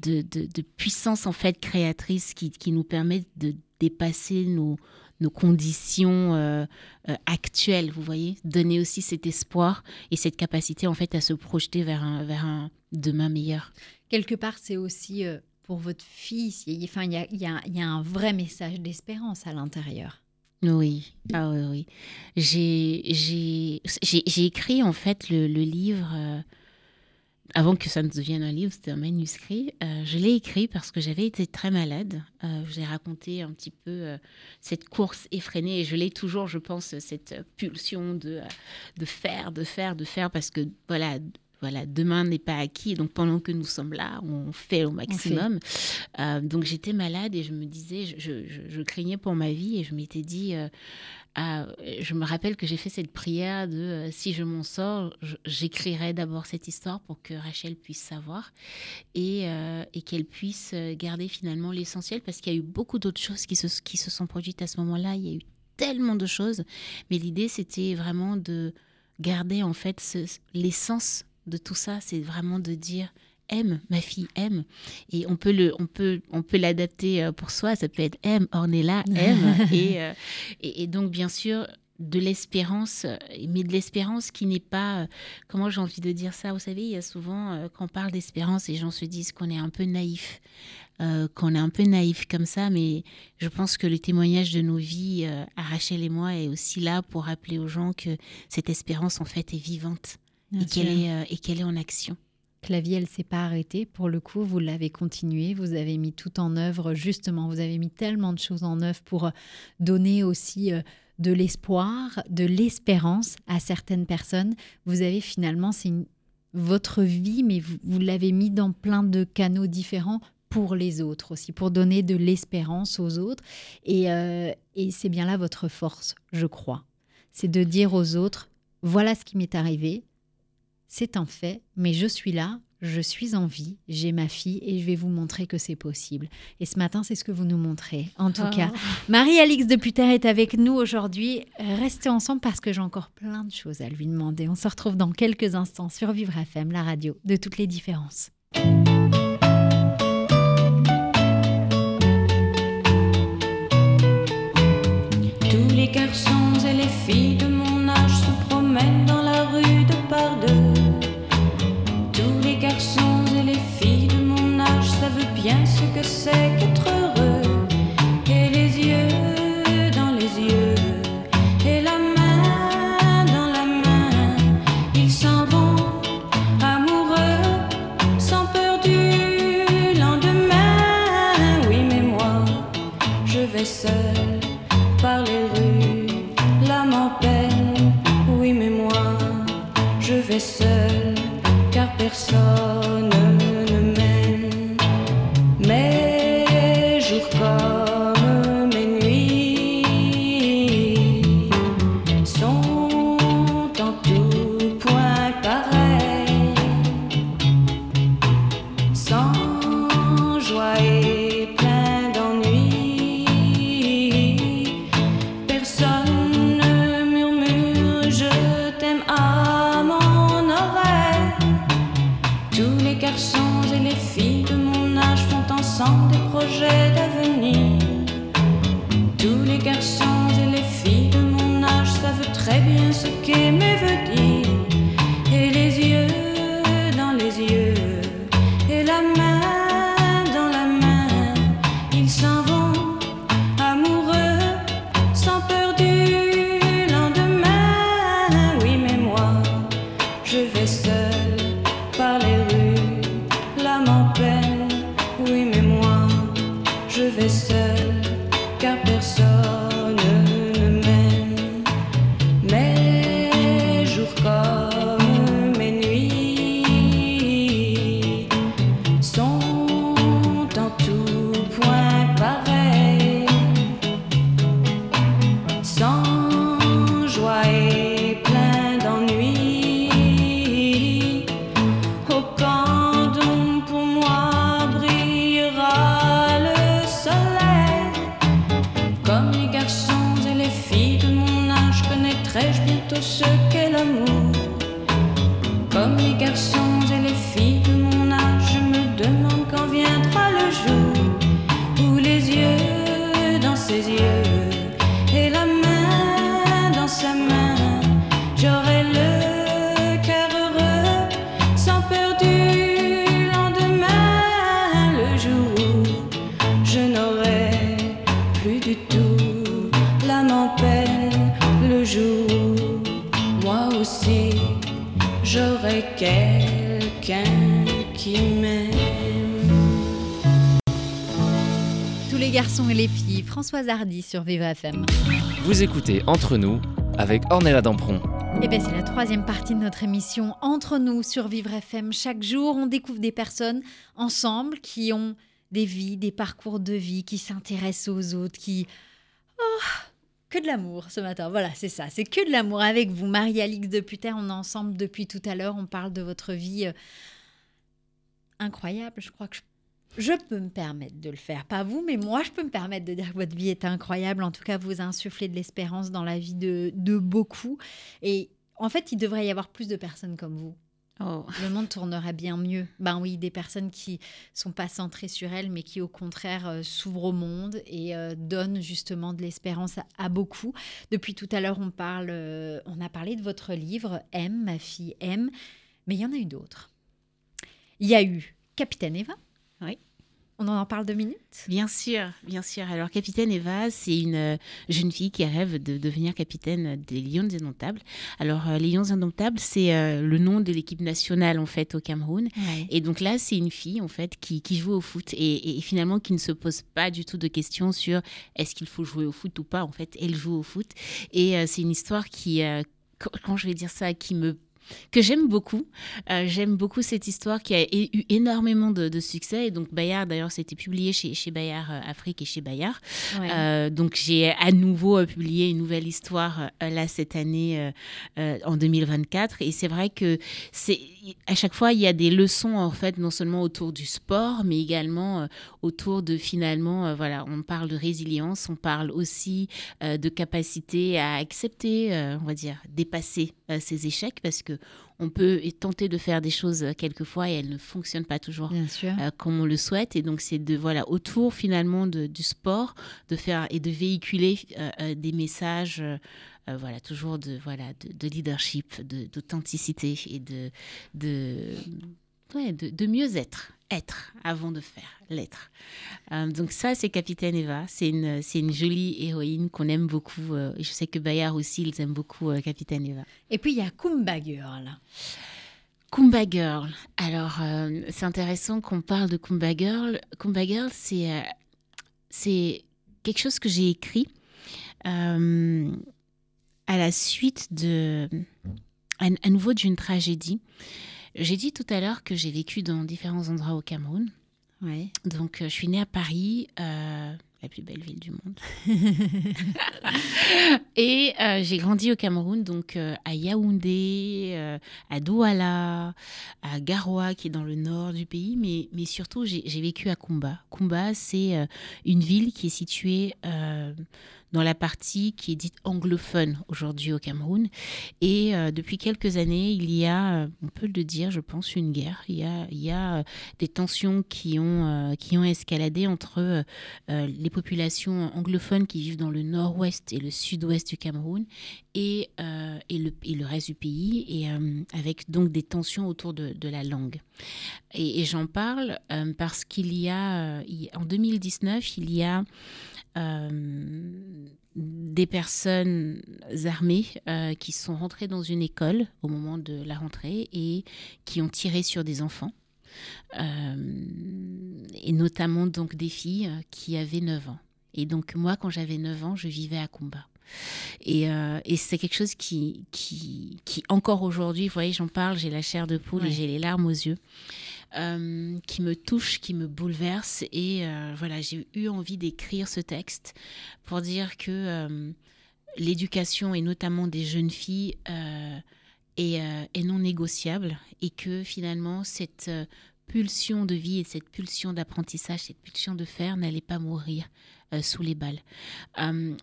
puissance en fait créatrice qui nous permet de dépasser nos, nos conditions euh, euh, actuelles, vous voyez, donner aussi cet espoir et cette capacité en fait à se projeter vers un, vers un demain meilleur. Quelque part, c'est aussi euh, pour votre fils. il y a- Enfin, y a, y a- il y a un vrai message d'espérance à l'intérieur. Oui, ah oui, oui. J'ai, écrit en fait le, le livre, avant que ça ne devienne un livre, c'était un manuscrit. Euh, je l'ai écrit parce que j'avais été très malade. Euh, je vous ai raconté un petit peu euh, cette course effrénée et je l'ai toujours, je pense, cette pulsion de, euh, de faire, de faire, de faire parce que voilà. Voilà, demain n'est pas acquis, donc pendant que nous sommes là, on fait au maximum. Euh, donc j'étais malade et je me disais, je, je- je- je craignais pour ma vie et je m'étais dit, euh, ah, je me rappelle que j'ai fait cette prière de euh, si je m'en sors, j'écrirai d'abord cette histoire pour que Rachel puisse savoir et, euh, et qu'elle puisse euh, garder finalement l'essentiel parce qu'il y a eu beaucoup d'autres choses qui se, qui se sont produites à ce moment-là. Il y a eu tellement de choses, mais l'idée c'était vraiment de garder en fait ce- l'essence de tout ça, c'est vraiment de dire aime, ma fille aime. Et on peut le, on peut, on peut l'adapter euh, pour soi. Ça peut être aime, Ornella aime. et, euh, et, et donc bien sûr de l'espérance, euh, mais de l'espérance qui n'est pas, euh, comment j'ai envie de dire ça, vous savez, il y a souvent, euh, quand on parle d'espérance, les gens se disent qu'on est un peu naïf, qu'on est un peu naïf comme ça, mais je pense que le témoignage de nos vies, Rachel et moi, est aussi là pour rappeler aux gens que cette espérance, en fait, est vivante Bien et qu'elle sûr. est, euh, et qu'elle est en action? Clavier, elle s'est pas arrêtée. Pour le coup, vous l'avez continué. Vous avez mis tout en œuvre, justement. Vous avez mis tellement de choses en œuvre pour euh, donner aussi euh, de l'espoir, de l'espérance à certaines personnes. Vous avez finalement, c'est une- votre vie, mais vous, vous l'avez mis dans plein de canaux différents pour les autres aussi, pour donner de l'espérance aux autres. Et, euh, et c'est bien là votre force, je crois. C'est de dire aux autres, voilà ce qui m'est arrivé, c'est un fait, mais je suis là, je suis en vie, j'ai ma fille et je vais vous montrer que c'est possible. Et ce matin, c'est ce que vous nous montrez. En tout Oh. cas, Marie-Alix de Puter est avec nous aujourd'hui. Restez ensemble parce que j'ai encore plein de choses à lui demander. On se retrouve dans quelques instants sur Vivre FM, la radio de toutes les différences. Tous les garçons et les filles de bien ce que c'est qu'être Françoise Hardy sur Viva FM. Vous écoutez Entre nous avec Ornella Dampron. Eh bien, c'est la troisième partie de notre émission Entre nous sur Vivre FM. Chaque jour, on découvre des personnes ensemble qui ont des vies, des parcours de vie, qui s'intéressent aux autres, qui... Oh, que de l'amour ce matin. Voilà, c'est ça. C'est que de l'amour avec vous. Marie-Alix de Puter, on est ensemble depuis tout à l'heure. On parle de votre vie euh, incroyable. Je crois que je je peux me permettre de le faire. Pas vous, mais moi, je peux me permettre de dire que votre vie est incroyable. En tout cas, vous insufflez de l'espérance dans la vie de, de beaucoup. Et en fait, il devrait y avoir plus de personnes comme vous. Oh. Le monde tournerait bien mieux. Ben oui, des personnes qui sont pas centrées sur elles, mais qui au contraire euh, s'ouvrent au monde et euh, donnent justement de l'espérance à, à beaucoup. Depuis tout à l'heure, on parle, euh, on a parlé de votre livre M, ma fille M, mais il y en a eu d'autres. Il y a eu Capitaine Eva. Oui. On en parle deux minutes? Bien sûr, bien sûr. Alors, Capitaine Eva, c'est une euh, jeune fille qui rêve de devenir capitaine des Lions Indomptables. Alors, euh, les Lions Indomptables, c'est euh, le nom de l'équipe nationale, en fait, au Cameroun. Et donc là, c'est une fille, en fait, qui, qui joue au foot et, et finalement qui ne se pose pas du tout de questions sur est-ce qu'il faut jouer au foot ou pas. En fait, elle joue au foot. Et euh, c'est une histoire qui, euh, comment je vais dire ça, qui me que j'aime beaucoup. Euh, j'aime beaucoup cette histoire qui a eu énormément de, de succès. Et donc, Bayard, d'ailleurs, c'était publié chez, chez Bayard euh, Afrique et chez Bayard. Ouais. Euh, donc, j'ai à nouveau publié une nouvelle histoire là cette année en 2024. Et c'est vrai que c'est à chaque fois il y a des leçons en fait, non seulement autour du sport, mais également autour de finalement, voilà, on parle de résilience, on parle aussi de capacité à accepter, on va dire, dépasser ses échecs parce que on peut tenter de faire des choses euh, quelquefois et elles ne fonctionnent pas toujours Bien sûr. euh, comme on le souhaite. Et donc, c'est de, voilà, autour finalement de- du sport, de faire et de véhiculer euh, des messages, euh, voilà, toujours de, voilà, de, de leadership, de- d'authenticité et de, de, ouais, de, de mieux être. Être avant de faire, l'être. Euh, donc ça, c'est Capitaine Eva. C'est une, c'est une jolie héroïne qu'on aime beaucoup. euh, et je sais que Bayard aussi, ils aiment beaucoup euh, Capitaine Eva. Et puis, il y a Kumba Girl. Kumba Girl. Alors, c'est intéressant qu'on parle de Kumba Girl. Kumba Girl, c'est c'est quelque chose que j'ai écrit à la suite de, à, à nouveau d'une tragédie. J'ai dit tout à l'heure que j'ai vécu dans différents endroits au Cameroun. Ouais. Donc, euh, je suis née à Paris, euh, la plus belle ville du monde. et euh, j'ai grandi au Cameroun, donc euh, à Yaoundé, à Douala, à Garoua, qui est dans le nord du pays, mais, mais surtout j'ai vécu à Kumba. Kumba, c'est une ville qui est située dans la partie qui est dite anglophone aujourd'hui au Cameroun. Et euh, depuis quelques années, il y a, euh, on peut le dire, je pense, une guerre. Il y a, il y a euh, des tensions qui ont, qui ont escaladé entre les populations anglophones qui vivent dans le nord-ouest et le sud-ouest du Cameroun et, et, le, reste du pays, et avec donc des tensions autour de, la langue. Et, et j'en parle parce qu'il y a, en 2019, il y a des personnes armées euh, qui sont rentrées dans une école au moment de la rentrée et qui ont tiré sur des enfants. Euh, et notamment donc des filles qui avaient 9 ans. Et donc moi, quand j'avais 9 ans, je vivais à Kumba. Et, et c'est quelque chose qui, qui, qui encore aujourd'hui, vous voyez, j'en parle, j'ai la chair de poule et j'ai les larmes aux yeux. Euh, qui me touche, qui me bouleverse. Et euh, voilà, j'ai eu envie d'écrire ce texte pour dire que euh, l'éducation, et notamment des jeunes filles, est, est, non négociable et que finalement, cette pulsion de vie et cette pulsion d'apprentissage, cette pulsion de faire n'allait pas mourir sous les balles.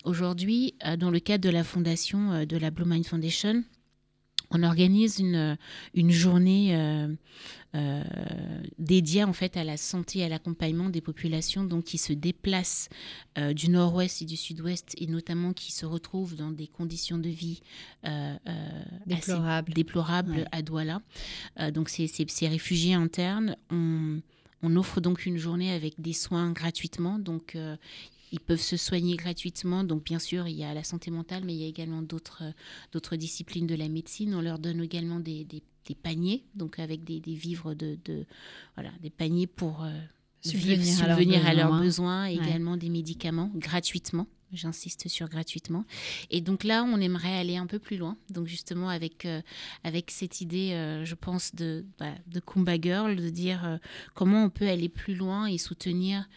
Aujourd'hui, dans le cadre de la fondation de la Blue Mind Foundation, on organise une, une journée euh, euh, dédiée en fait à la santé et à l'accompagnement des populations donc qui se déplacent euh, du nord-ouest et du sud-ouest et notamment qui se retrouvent dans des conditions de vie déplorables, déplorables à Douala. donc ces, ces, réfugiés internes, on, on offre donc une journée avec des soins gratuitement. Donc, ils peuvent se soigner gratuitement. Donc, bien sûr, il y a la santé mentale, mais il y a également d'autres, d'autres disciplines de la médecine. On leur donne également des, des, paniers, donc avec des, des vivres de, de, voilà, des paniers pour euh, subvenir, à, leurs besoins, également des médicaments gratuitement. J'insiste sur gratuitement. Et donc là, on aimerait aller un peu plus loin. Donc justement, avec, euh, avec cette idée, euh, je pense, de, bah, de Kumba Girl, de dire comment on peut aller plus loin et soutenir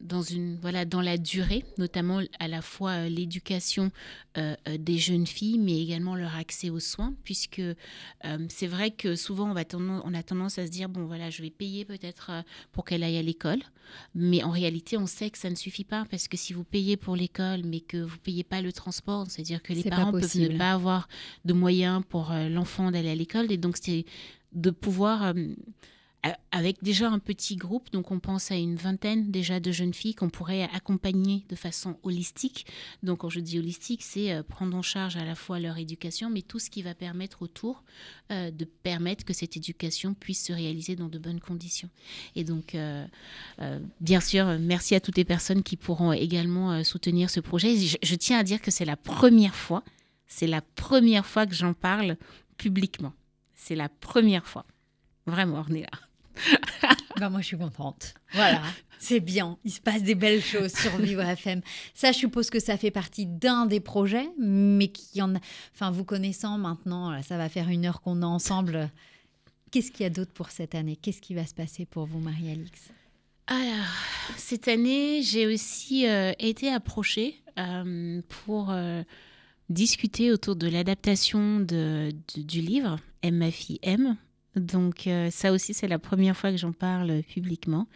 dans, une, voilà, dans la durée, notamment à la fois euh, l'éducation euh, euh, des jeunes filles, mais également leur accès aux soins, puisque c'est vrai que souvent on, va on a tendance à se dire, bon voilà, je vais payer peut-être pour qu'elle aille à l'école, mais en réalité on sait que ça ne suffit pas, parce que si vous payez pour l'école, mais que vous ne payez pas le transport, c'est-à-dire que les parents peuvent ne pas avoir de moyens pour l'enfant d'aller à l'école, et donc c'est de pouvoir avec déjà un petit groupe, donc on pense à une vingtaine déjà de jeunes filles qu'on pourrait accompagner de façon holistique. Donc quand je dis holistique, c'est euh, prendre en charge à la fois leur éducation, mais tout ce qui va permettre autour euh, de permettre que cette éducation puisse se réaliser dans de bonnes conditions. Et donc, euh, bien sûr, merci à toutes les personnes qui pourront également soutenir ce projet. Je, je tiens à dire que c'est la première fois, c'est la première fois que j'en parle publiquement. C'est la première fois. Vraiment, on est là. bah moi, je suis contente. Voilà, c'est bien. Il se passe des belles choses sur Vivre FM. Ça, je suppose que ça fait partie d'un des projets, mais qui en a... Enfin, vous connaissant maintenant, ça va faire une heure qu'on est ensemble. Qu'est-ce qu'il y a d'autre pour cette année? Qu'est-ce qui va se passer pour vous, Marie-Alix? Alors, cette année, j'ai aussi euh, été approchée euh, pour euh, discuter autour de l'adaptation de, du livre M, ma fille M, donc euh, ça aussi, c'est la première fois que j'en parle publiquement.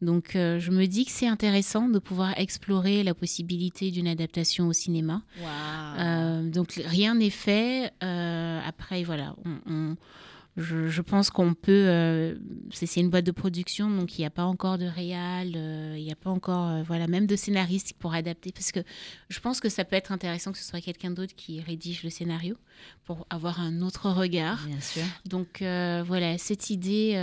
Donc euh, je me dis que c'est intéressant de pouvoir explorer la possibilité d'une adaptation au cinéma. Euh, donc rien n'est fait. après, voilà, on, je, pense qu'on peut. Euh, c'est une boîte de production, donc il n'y a pas encore de réal, euh, il n'y a pas encore, euh, voilà, même de scénariste pour adapter. Parce que je pense que ça peut être intéressant que ce soit quelqu'un d'autre qui rédige le scénario pour avoir un autre regard. Bien sûr. Donc voilà, cette idée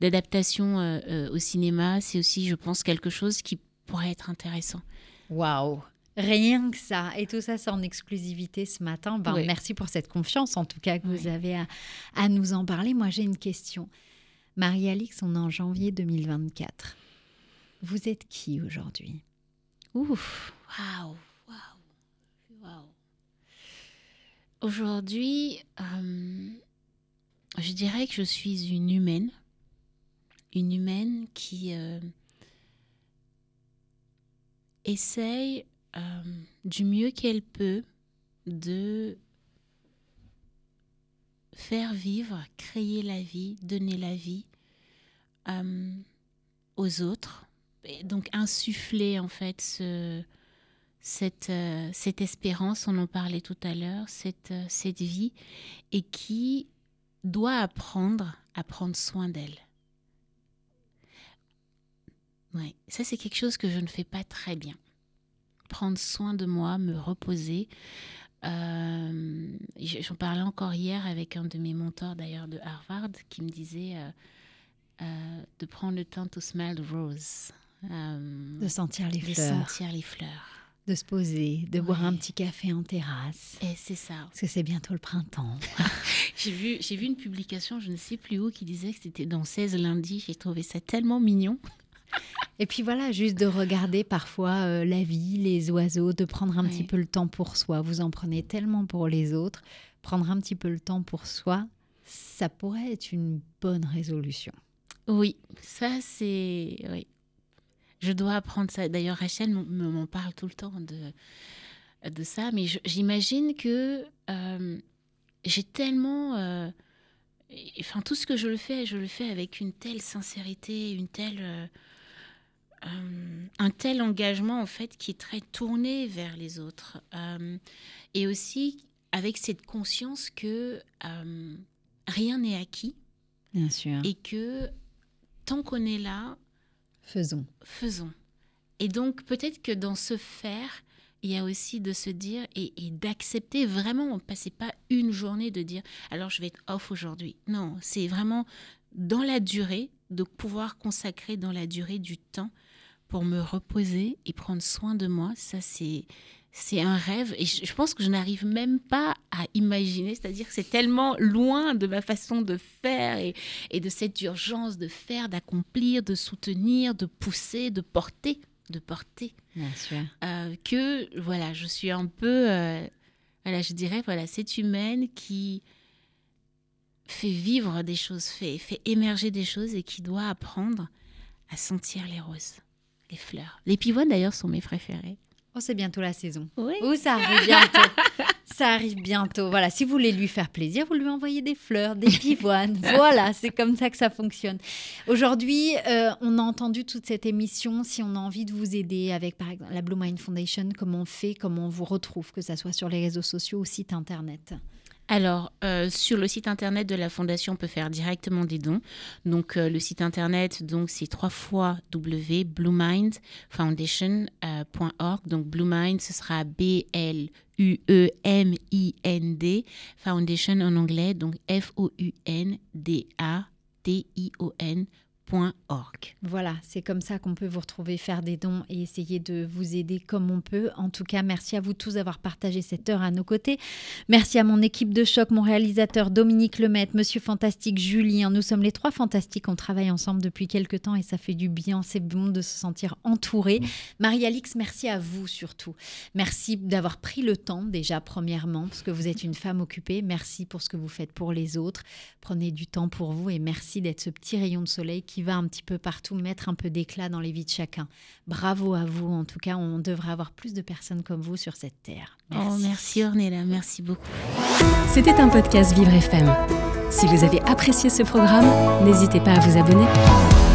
d'adaptation au cinéma, c'est aussi, je pense, quelque chose qui pourrait être intéressant. Waouh Rien que ça. Et tout ça, c'est en exclusivité ce matin. Ben, Merci pour cette confiance, en tout cas, que vous avez à, nous en parler. Moi, j'ai une question. Marie-Alix, on est en janvier 2024. Vous êtes qui aujourd'hui? Ouf Waouh Waouh Waouh Aujourd'hui, euh, je dirais que je suis une humaine. Une humaine qui... Euh, essaye euh, du mieux qu'elle peut de faire vivre, créer la vie, donner la vie euh, aux autres. Donc insuffler en fait euh, cette espérance, on en parlait tout à l'heure, cette, cette vie, et qui doit apprendre à prendre soin d'elle. Ouais, ça c'est quelque chose que je ne fais pas très bien. Prendre soin de moi, me reposer. Euh, J'en parlais encore hier avec un de mes mentors d'ailleurs de Harvard qui me disait euh, euh, de prendre le temps to smell the rose. De sentir les de fleurs, sentir les fleurs. de se poser, de boire un petit café en terrasse. Et c'est ça. Parce que c'est bientôt le printemps. J'ai vu, j'ai vu une publication, je ne sais plus où, qui disait que c'était dans 16 lundi. J'ai trouvé ça tellement mignon. Et puis voilà, juste de regarder parfois euh, la vie, les oiseaux, de prendre un petit peu le temps pour soi. Vous en prenez tellement pour les autres. Prendre un petit peu le temps pour soi, ça pourrait être une bonne résolution. Oui, ça c'est. Oui. Je dois apprendre ça. D'ailleurs, Rachel m'en parle tout le temps de, de ça. Mais j'imagine que euh, j'ai tellement. euh, enfin, tout ce que je le fais, je le fais avec une telle sincérité, une telle. Euh, un tel engagement en fait qui est très tourné vers les autres Euh, et aussi avec cette conscience que euh, rien n'est acquis Bien sûr. et que tant qu'on est là, Faisons. faisons. Et donc peut-être que dans ce faire, il y a aussi de se dire et, et d'accepter vraiment, passez pas une journée de dire alors je vais être off aujourd'hui. Non, c'est vraiment dans la durée, de pouvoir consacrer dans la durée du temps pour me reposer et prendre soin de moi. Ça, c'est c'est un rêve et je pense que je n'arrive même pas à imaginer, c'est-à-dire que c'est tellement loin de ma façon de faire et, et de cette urgence de faire, d'accomplir, de soutenir, de pousser, de porter, de porter, Bien sûr. euh, que voilà, je suis un peu, euh, voilà, je dirais, voilà, cette humaine qui fait vivre des choses, fait, fait émerger des choses et qui doit apprendre à sentir les roses, les fleurs. Les pivoines d'ailleurs sont mes préférés. Oh, c'est bientôt la saison. Oui. Oh, ça arrive bientôt. ça arrive bientôt. Voilà, si vous voulez lui faire plaisir, vous lui envoyez des fleurs, des pivoines. voilà, c'est comme ça que ça fonctionne. Aujourd'hui, euh, on a entendu toute cette émission. Si on a envie de vous aider avec, par exemple, la Blue Mind Foundation, comment on fait, comment on vous retrouve, que ça soit sur les réseaux sociaux ou site internet. Alors, euh, sur le site internet de la fondation, on peut faire directement des dons. Donc, euh, le site internet, donc c'est trois fois www.bluemindfoundation.org. Donc, Blue Mind, ce sera B-L-U-E-M-I-N-D. Foundation en anglais, donc F-O-U-N-D-A-T-I-O-N. Voilà, c'est comme ça qu'on peut vous retrouver, faire des dons et essayer de vous aider comme on peut. En tout cas, merci à vous tous d'avoir partagé cette heure à nos côtés. Merci à mon équipe de choc, mon réalisateur Dominique Lemaitre, Monsieur Fantastique Julien. Nous sommes les trois fantastiques. On travaille ensemble depuis quelques temps et ça fait du bien. C'est bon de se sentir entouré. Marie-Alix, merci à vous surtout. Merci d'avoir pris le temps déjà, premièrement, parce que vous êtes une femme occupée. Merci pour ce que vous faites pour les autres. Prenez du temps pour vous et merci d'être ce petit rayon de soleil qui va un petit peu partout mettre un peu d'éclat dans les vies de chacun. Bravo à vous. En tout cas, on devrait avoir plus de personnes comme vous sur cette terre. Oh, merci Ornella, merci beaucoup. C'était un podcast Vivre FM. Si vous avez apprécié ce programme, n'hésitez pas à vous abonner.